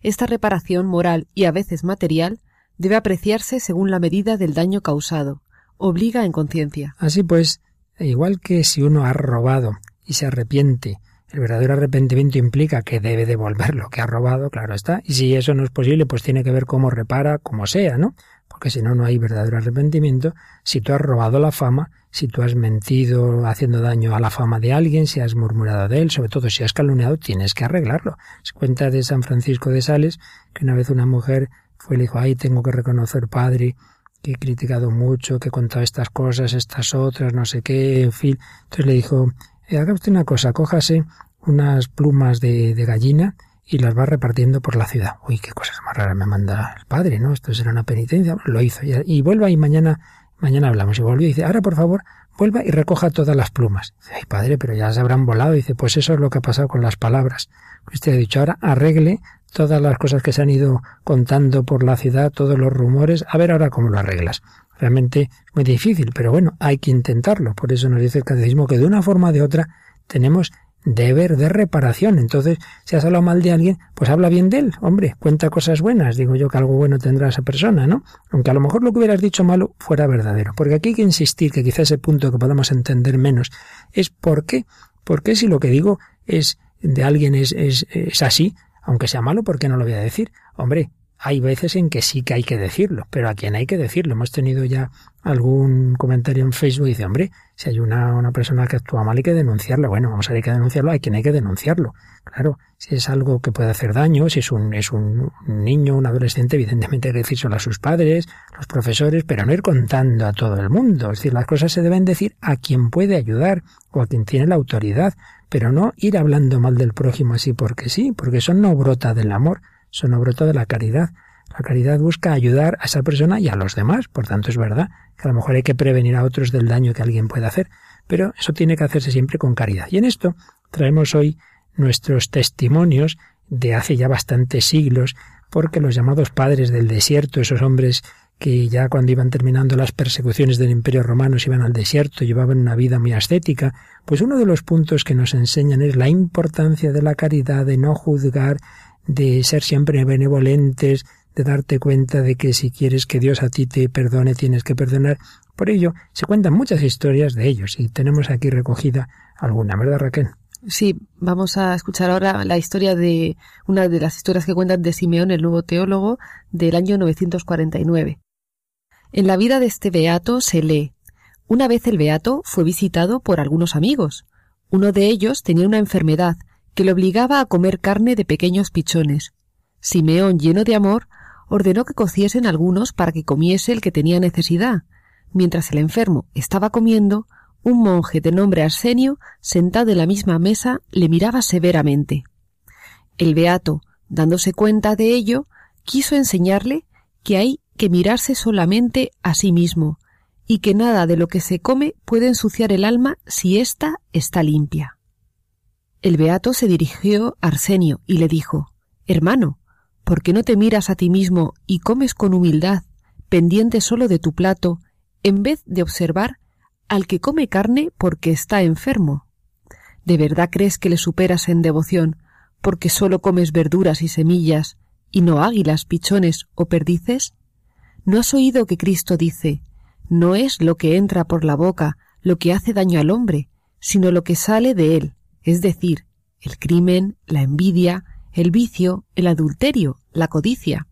S3: Esta reparación moral y a veces material debe apreciarse según la medida del daño causado. Obliga en conciencia.
S1: Así pues, igual que si uno ha robado y se arrepiente, el verdadero arrepentimiento implica que debe devolver lo que ha robado, claro está, y si eso no es posible, pues tiene que ver cómo repara, como sea, ¿no? Porque si no, no hay verdadero arrepentimiento. Si tú has robado la fama, si tú has mentido haciendo daño a la fama de alguien, si has murmurado de él, sobre todo si has calumniado, tienes que arreglarlo. Se cuenta de San Francisco de Sales que una vez una mujer fue y le dijo, ay, tengo que reconocer, padre, que he criticado mucho, que he contado estas cosas, estas otras, no sé qué, en fin. Entonces le dijo, haga usted una cosa, cójase unas plumas de, de, gallina y las va repartiendo por la ciudad. Uy, qué cosas más raras me manda el padre, ¿no? Esto será una penitencia. Lo hizo. Y, y vuelva y mañana, mañana hablamos. Y volvió y dice, ahora por favor, vuelva y recoja todas las plumas. Dice, ay padre, pero ya se habrán volado. Dice, pues eso es lo que ha pasado con las palabras. Usted ha dicho, ahora arregle todas las cosas que se han ido contando por la ciudad, todos los rumores, a ver ahora cómo lo arreglas. Realmente muy difícil, pero bueno, hay que intentarlo. Por eso nos dice el catecismo que de una forma o de otra tenemos deber de reparación. Entonces, si has hablado mal de alguien, pues habla bien de él. Hombre, cuenta cosas buenas. Digo yo que algo bueno tendrá esa persona, ¿no? Aunque a lo mejor lo que hubieras dicho malo fuera verdadero. Porque aquí hay que insistir, que quizá ese punto que podamos entender menos, es por qué. ¿Por qué si lo que digo es de alguien es, es, es así, aunque sea malo, ¿por qué no lo voy a decir? Hombre, hay veces en que sí que hay que decirlo, pero a quien hay que decirlo. Hemos tenido ya algún comentario en Facebook y dice, hombre, si hay una, una persona que actúa mal hay que denunciarlo. Bueno, vamos a ver, hay que denunciarlo, hay quien hay que denunciarlo. Claro, si es algo que puede hacer daño, si es un, es un niño, un adolescente, evidentemente hay que decírselo a sus padres, los profesores, pero no ir contando a todo el mundo. Es decir, las cosas se deben decir a quien puede ayudar o a quien tiene la autoridad, pero no ir hablando mal del prójimo así porque sí, porque eso no brota del amor, eso no brota de la caridad. La caridad busca ayudar a esa persona y a los demás. Por tanto, es verdad que a lo mejor hay que prevenir a otros del daño que alguien pueda hacer, pero eso tiene que hacerse siempre con caridad. Y en esto traemos hoy nuestros testimonios de hace ya bastantes siglos, porque los llamados padres del desierto, esos hombres que ya cuando iban terminando las persecuciones del Imperio Romano se iban al desierto, llevaban una vida muy ascética, pues uno de los puntos que nos enseñan es la importancia de la caridad, de no juzgar, de ser siempre benevolentes, de darte cuenta de que si quieres que Dios a ti te perdone, tienes que perdonar. Por ello, se cuentan muchas historias de ellos y tenemos aquí recogida alguna, ¿verdad Raquel?
S3: Sí, vamos a escuchar ahora la historia de una de las historias que cuentan de Simeón, el nuevo teólogo, del año 949. En la vida de este beato se lee Una vez el beato fue visitado por algunos amigos. Uno de ellos tenía una enfermedad que le obligaba a comer carne de pequeños pichones. Simeón, lleno de amor, ordenó que cociesen algunos para que comiese el que tenía necesidad. Mientras el enfermo estaba comiendo, un monje de nombre Arsenio, sentado en la misma mesa, le miraba severamente. El beato, dándose cuenta de ello, quiso enseñarle que hay que mirarse solamente a sí mismo, y que nada de lo que se come puede ensuciar el alma si ésta está limpia. El beato se dirigió a Arsenio y le dijo Hermano, ¿por qué no te miras a ti mismo y comes con humildad, pendiente solo de tu plato, en vez de observar al que come carne porque está enfermo? ¿De verdad crees que le superas en devoción porque solo comes verduras y semillas y no águilas, pichones o perdices? ¿No has oído que Cristo dice no es lo que entra por la boca lo que hace daño al hombre, sino lo que sale de él, es decir, el crimen, la envidia, el vicio, el adulterio, la codicia.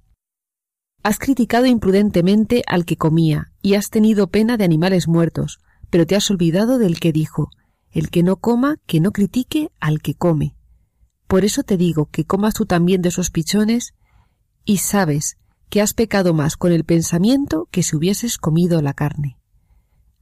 S3: Has criticado imprudentemente al que comía y has tenido pena de animales muertos, pero te has olvidado del que dijo, el que no coma, que no critique al que come. Por eso te digo que comas tú también de esos pichones y sabes que has pecado más con el pensamiento que si hubieses comido la carne.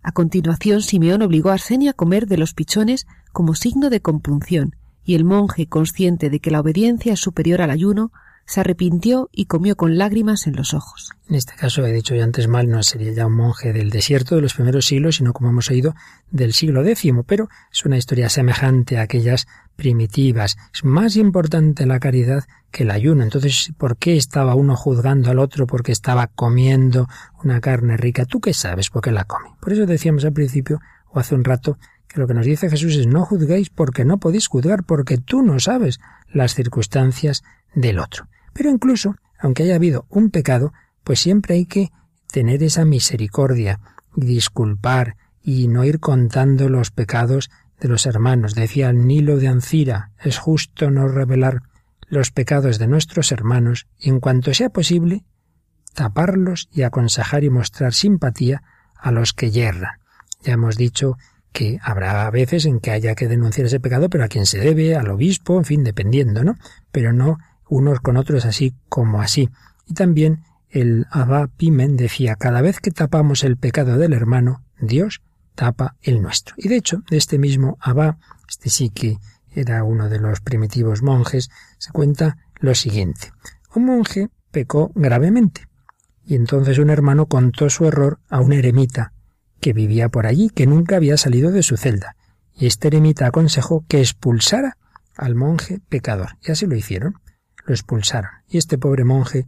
S3: A continuación, Simeón obligó a Arsenio a comer de los pichones como signo de compunción, y el monje, consciente de que la obediencia es superior al ayuno, se arrepintió y comió con lágrimas en los ojos.
S1: En este caso, he dicho yo antes mal, no sería ya un monje del desierto de los primeros siglos, sino como hemos oído, del siglo X, pero es una historia semejante a aquellas primitivas. Es más importante la caridad que el ayuno. Entonces, ¿por qué estaba uno juzgando al otro porque estaba comiendo una carne rica? ¿Tú qué sabes por qué la come? Por eso decíamos al principio, o hace un rato, que lo que nos dice Jesús es no juzguéis porque no podéis juzgar, porque tú no sabes las circunstancias del otro. Pero incluso, aunque haya habido un pecado, pues siempre hay que tener esa misericordia disculpar y no ir contando los pecados de los hermanos. Decía Nilo de Ancira, es justo no revelar los pecados de nuestros hermanos y en cuanto sea posible, taparlos y aconsejar y mostrar simpatía a los que yerran. Ya hemos dicho que habrá veces en que haya que denunciar ese pecado, pero a quien se debe, al obispo, en fin, dependiendo, ¿no? Pero no unos con otros así como así. Y también el Abba Pimen decía, cada vez que tapamos el pecado del hermano, Dios tapa el nuestro. Y de hecho, de este mismo Abba, este sí que era uno de los primitivos monjes, se cuenta lo siguiente. Un monje pecó gravemente, y entonces un hermano contó su error a un eremita que vivía por allí, que nunca había salido de su celda, y este eremita aconsejó que expulsara al monje pecador, y así lo hicieron lo expulsaron. Y este pobre monje,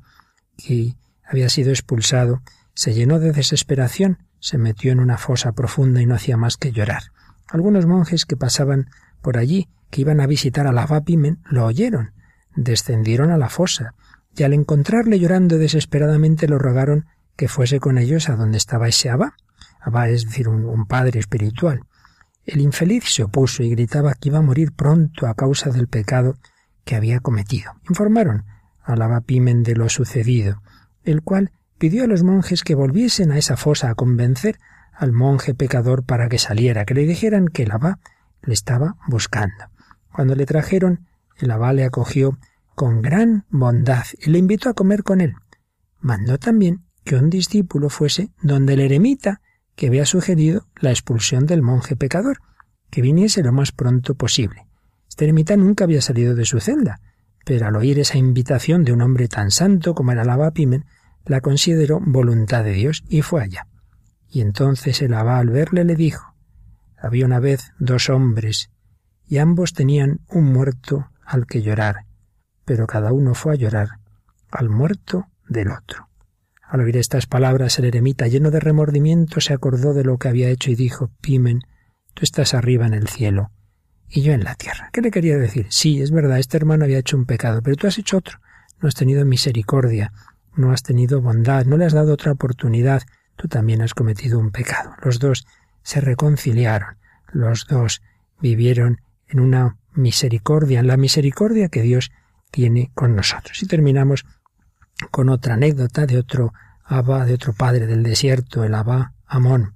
S1: que había sido expulsado, se llenó de desesperación, se metió en una fosa profunda y no hacía más que llorar. Algunos monjes que pasaban por allí, que iban a visitar a la Pimen, lo oyeron, descendieron a la fosa, y al encontrarle llorando desesperadamente lo rogaron que fuese con ellos a donde estaba ese Abba. Abba es decir, un, un padre espiritual. El infeliz se opuso y gritaba que iba a morir pronto a causa del pecado que había cometido. Informaron al Pimen de lo sucedido, el cual pidió a los monjes que volviesen a esa fosa a convencer al monje pecador para que saliera, que le dijeran que el abad le estaba buscando. Cuando le trajeron, el abad le acogió con gran bondad y le invitó a comer con él. Mandó también que un discípulo fuese donde el eremita que había sugerido la expulsión del monje pecador, que viniese lo más pronto posible. Este eremita nunca había salido de su celda, pero al oír esa invitación de un hombre tan santo como era el Pimen, la consideró voluntad de Dios y fue allá. Y entonces el abad al verle le dijo, había una vez dos hombres, y ambos tenían un muerto al que llorar, pero cada uno fue a llorar al muerto del otro. Al oír estas palabras, el eremita, lleno de remordimiento, se acordó de lo que había hecho y dijo, Pimen, tú estás arriba en el cielo, y yo en la tierra. ¿Qué le quería decir? Sí, es verdad, este hermano había hecho un pecado, pero tú has hecho otro. No has tenido misericordia, no has tenido bondad, no le has dado otra oportunidad. Tú también has cometido un pecado. Los dos se reconciliaron, los dos vivieron en una misericordia, en la misericordia que Dios tiene con nosotros. Y terminamos con otra anécdota de otro Abba, de otro padre del desierto, el Abba Amón.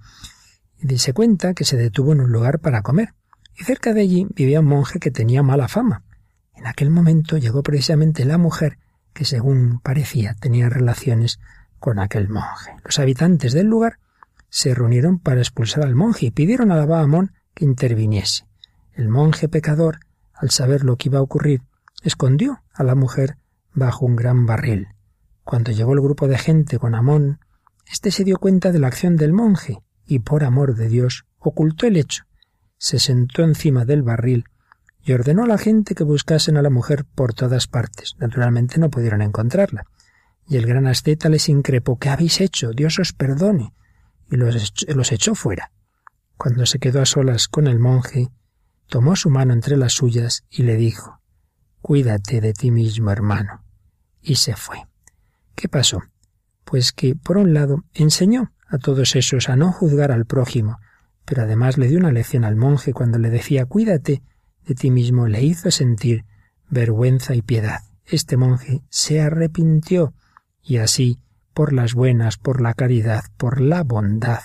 S1: Y se cuenta que se detuvo en un lugar para comer y cerca de allí vivía un monje que tenía mala fama. En aquel momento llegó precisamente la mujer que, según parecía, tenía relaciones con aquel monje. Los habitantes del lugar se reunieron para expulsar al monje y pidieron a Bahamón que interviniese. El monje pecador, al saber lo que iba a ocurrir, escondió a la mujer bajo un gran barril. Cuando llegó el grupo de gente con Amón, éste se dio cuenta de la acción del monje y por amor de Dios ocultó el hecho. Se sentó encima del barril y ordenó a la gente que buscasen a la mujer por todas partes. Naturalmente no pudieron encontrarla. Y el gran asceta les increpó ¿Qué habéis hecho? Dios os perdone. y los, los echó fuera. Cuando se quedó a solas con el monje, tomó su mano entre las suyas y le dijo Cuídate de ti mismo, hermano. Y se fue. ¿Qué pasó? Pues que, por un lado, enseñó a todos esos a no juzgar al prójimo, pero además le dio una lección al monje cuando le decía Cuídate de ti mismo, le hizo sentir vergüenza y piedad. Este monje se arrepintió y así, por las buenas, por la caridad, por la bondad,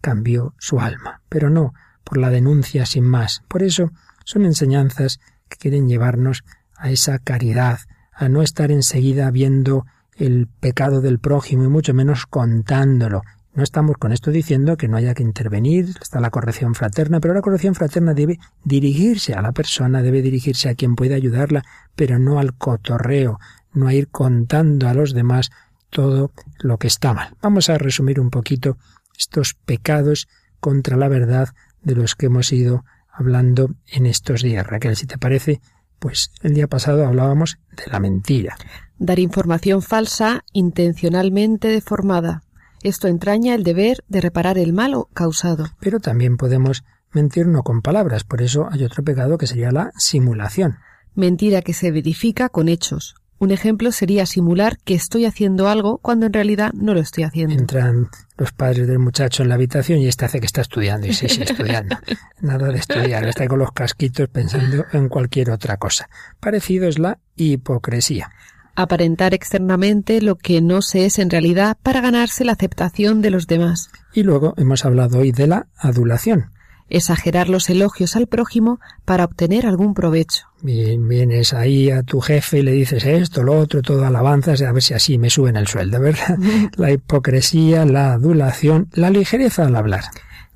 S1: cambió su alma, pero no por la denuncia sin más. Por eso son enseñanzas que quieren llevarnos a esa caridad, a no estar enseguida viendo el pecado del prójimo y mucho menos contándolo. No estamos con esto diciendo que no haya que intervenir, está la corrección fraterna, pero la corrección fraterna debe dirigirse a la persona, debe dirigirse a quien puede ayudarla, pero no al cotorreo, no a ir contando a los demás todo lo que está mal. Vamos a resumir un poquito estos pecados contra la verdad de los que hemos ido hablando en estos días. Raquel, si te parece, pues el día pasado hablábamos de la mentira.
S3: Dar información falsa intencionalmente deformada. Esto entraña el deber de reparar el mal causado.
S1: Pero también podemos mentir no con palabras, por eso hay otro pecado que sería la simulación.
S3: Mentira que se verifica con hechos. Un ejemplo sería simular que estoy haciendo algo cuando en realidad no lo estoy haciendo.
S1: Entran los padres del muchacho en la habitación y este hace que está estudiando. Y sí, sí, estudiando. [LAUGHS] Nada de estudiar. Está con los casquitos pensando en cualquier otra cosa. Parecido es la hipocresía.
S3: Aparentar externamente lo que no se es en realidad para ganarse la aceptación de los demás.
S1: Y luego hemos hablado hoy de la adulación
S3: exagerar los elogios al prójimo para obtener algún provecho.
S1: Bien, vienes ahí a tu jefe y le dices esto, lo otro, todo alabanzas, a ver si así me suben el sueldo, ¿verdad? [LAUGHS] la hipocresía, la adulación, la ligereza al hablar.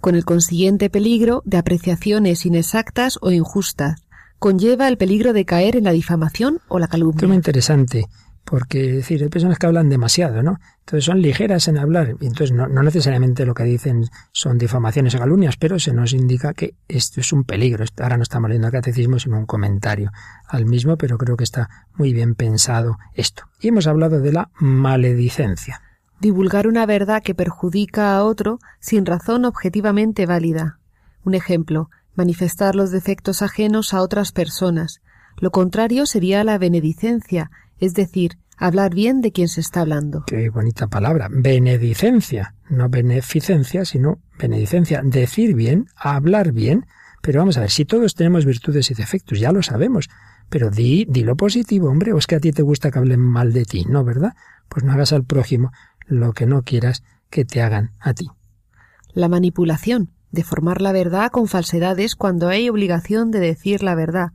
S3: Con el consiguiente peligro de apreciaciones inexactas o injustas. Conlleva el peligro de caer en la difamación o la calumnia.
S1: Muy interesante porque decir, hay personas que hablan demasiado, ¿no? Entonces son ligeras en hablar, y entonces no, no, necesariamente lo que dicen son difamaciones o calumnias, pero se nos indica que esto es un peligro. Ahora no estamos leyendo el catecismo, sino un comentario al mismo, pero creo que está muy bien pensado esto. Y hemos hablado de la maledicencia.
S3: Divulgar una verdad que perjudica a otro sin razón objetivamente válida. Un ejemplo, manifestar los defectos ajenos a otras personas. Lo contrario sería la benedicencia, es decir, hablar bien de quien se está hablando.
S1: Qué bonita palabra, benedicencia, no beneficencia, sino benedicencia, decir bien, hablar bien. Pero vamos a ver, si todos tenemos virtudes y defectos, ya lo sabemos, pero di, di lo positivo, hombre, o es que a ti te gusta que hablen mal de ti, ¿no, verdad? Pues no hagas al prójimo lo que no quieras que te hagan a ti.
S3: La manipulación, deformar la verdad con falsedades cuando hay obligación de decir la verdad,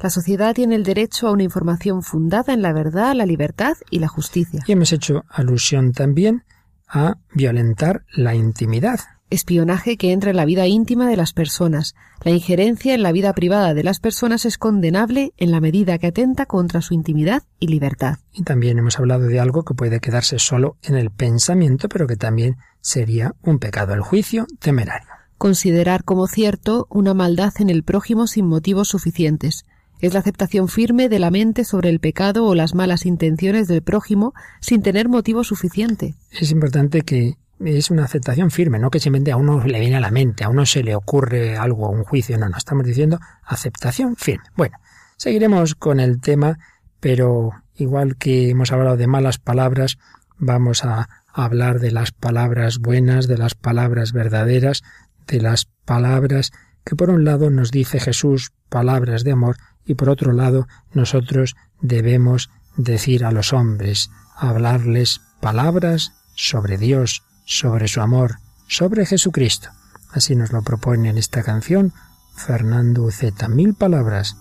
S3: la sociedad tiene el derecho a una información fundada en la verdad, la libertad y la justicia.
S1: Y hemos hecho alusión también a violentar la intimidad.
S3: Espionaje que entra en la vida íntima de las personas. La injerencia en la vida privada de las personas es condenable en la medida que atenta contra su intimidad y libertad.
S1: Y también hemos hablado de algo que puede quedarse solo en el pensamiento, pero que también sería un pecado, el juicio temerario.
S3: Considerar como cierto una maldad en el prójimo sin motivos suficientes es la aceptación firme de la mente sobre el pecado o las malas intenciones del prójimo sin tener motivo suficiente.
S1: Es importante que es una aceptación firme, no que simplemente a uno le viene a la mente, a uno se le ocurre algo, un juicio, no, no, estamos diciendo aceptación firme. Bueno, seguiremos con el tema, pero igual que hemos hablado de malas palabras, vamos a hablar de las palabras buenas, de las palabras verdaderas, de las palabras que por un lado nos dice Jesús, palabras de amor, y por otro lado nosotros debemos decir a los hombres, hablarles palabras sobre Dios, sobre su amor, sobre Jesucristo. Así nos lo propone en esta canción Fernando Uceta. Mil palabras,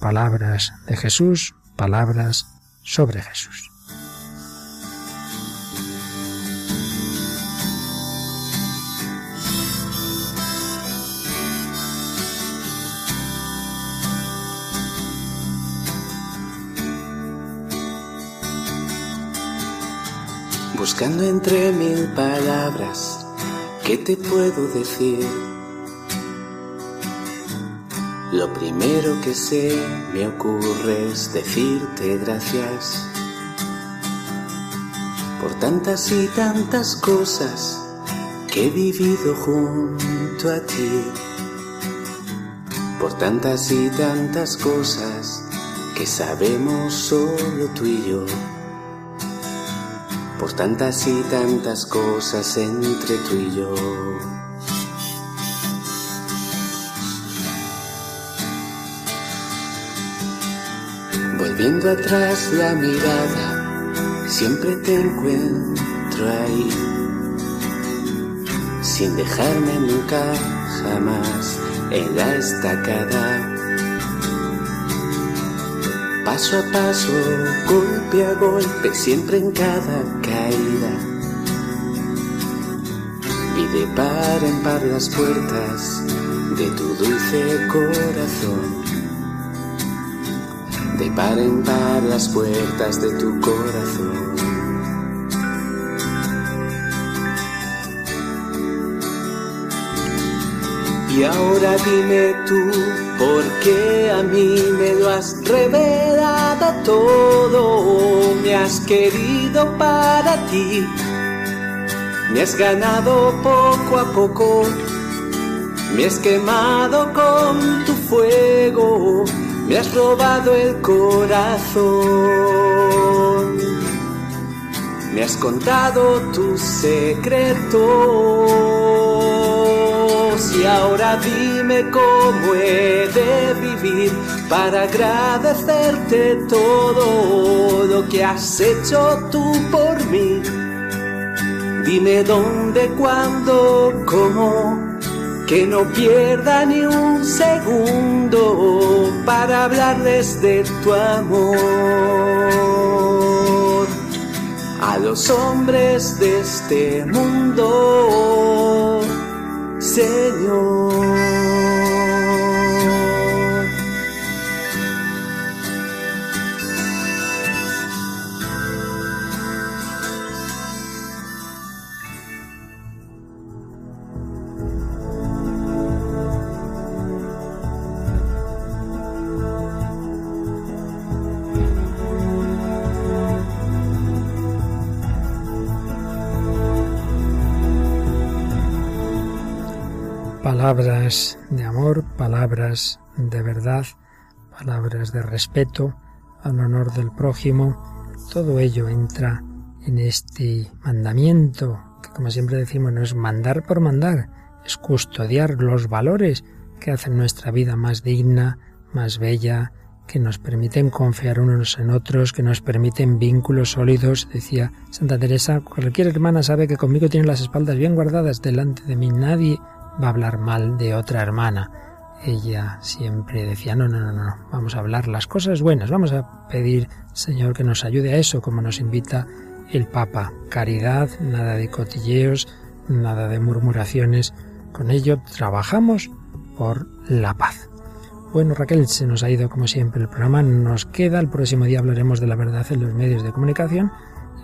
S1: palabras de Jesús, palabras sobre Jesús.
S9: Buscando entre mil palabras, ¿qué te puedo decir? Lo primero que se me ocurre es decirte gracias por tantas y tantas cosas que he vivido junto a ti, por tantas y tantas cosas que sabemos solo tú y yo, por tantas y tantas cosas entre tú y yo. Volviendo atrás la mirada, siempre te encuentro ahí, sin dejarme nunca jamás en la estacada. Paso a paso, golpe a golpe, siempre en cada caída. Vi de par en par las puertas de tu dulce corazón. De par en par las puertas de tu corazón. Y ahora dime tú, ¿por qué a mí me lo has revelado todo? Me has querido para ti, me has ganado poco a poco, me has quemado con tu fuego, me has robado el corazón, me has contado tus secretos ahora dime cómo he de vivir para agradecerte todo lo que has hecho tú por mí. Dime dónde, cuándo, cómo, que no pierda ni un segundo para hablarles de tu amor a los hombres de este mundo. Señor.
S1: Palabras de amor, palabras de verdad, palabras de respeto al honor del prójimo, todo ello entra en este mandamiento, que como siempre decimos no es mandar por mandar, es custodiar los valores que hacen nuestra vida más digna, más bella, que nos permiten confiar unos en otros, que nos permiten vínculos sólidos. Decía Santa Teresa, cualquier hermana sabe que conmigo tiene las espaldas bien guardadas delante de mí, nadie va a hablar mal de otra hermana. Ella siempre decía, no, no, no, no, vamos a hablar las cosas buenas, vamos a pedir, Señor, que nos ayude a eso, como nos invita el Papa. Caridad, nada de cotilleos, nada de murmuraciones. Con ello trabajamos por la paz. Bueno, Raquel, se nos ha ido como siempre el programa. Nos queda, el próximo día hablaremos de la verdad en los medios de comunicación.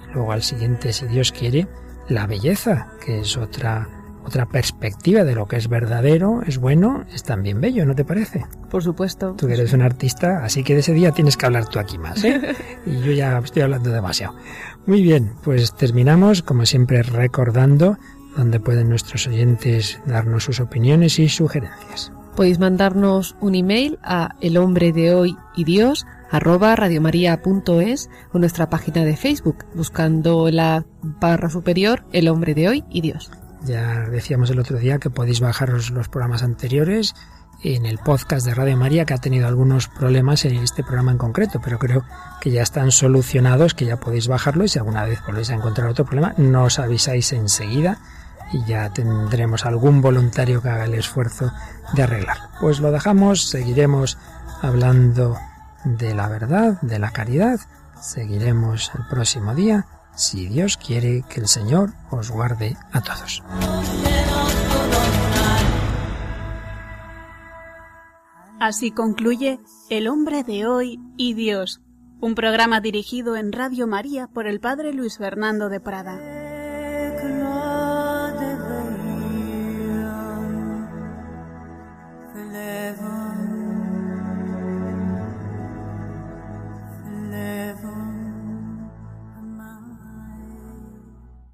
S1: Y luego al siguiente, si Dios quiere, la belleza, que es otra otra perspectiva de lo que es verdadero, es bueno, es también bello, ¿no te parece?
S4: Por supuesto.
S1: Tú eres un artista, así que de ese día tienes que hablar tú aquí más, ¿eh? [LAUGHS] y yo ya estoy hablando demasiado. Muy bien, pues terminamos, como siempre, recordando donde pueden nuestros oyentes darnos sus opiniones y sugerencias.
S3: Podéis mandarnos un email a el hombre de hoy y Dios arroba radiomaria.es o nuestra página de Facebook, buscando la barra superior El hombre de hoy y Dios.
S1: Ya decíamos el otro día que podéis bajaros los programas anteriores en el podcast de Radio María que ha tenido algunos problemas en este programa en concreto, pero creo que ya están solucionados, que ya podéis bajarlo y si alguna vez volvéis a encontrar otro problema, no os avisáis enseguida y ya tendremos algún voluntario que haga el esfuerzo de arreglarlo. Pues lo dejamos, seguiremos hablando de la verdad, de la caridad, seguiremos el próximo día si Dios quiere que el Señor os guarde a todos.
S2: Así concluye El hombre de hoy y Dios, Un programa dirigido en Radio María por el Padre Luis Fernando de Prada.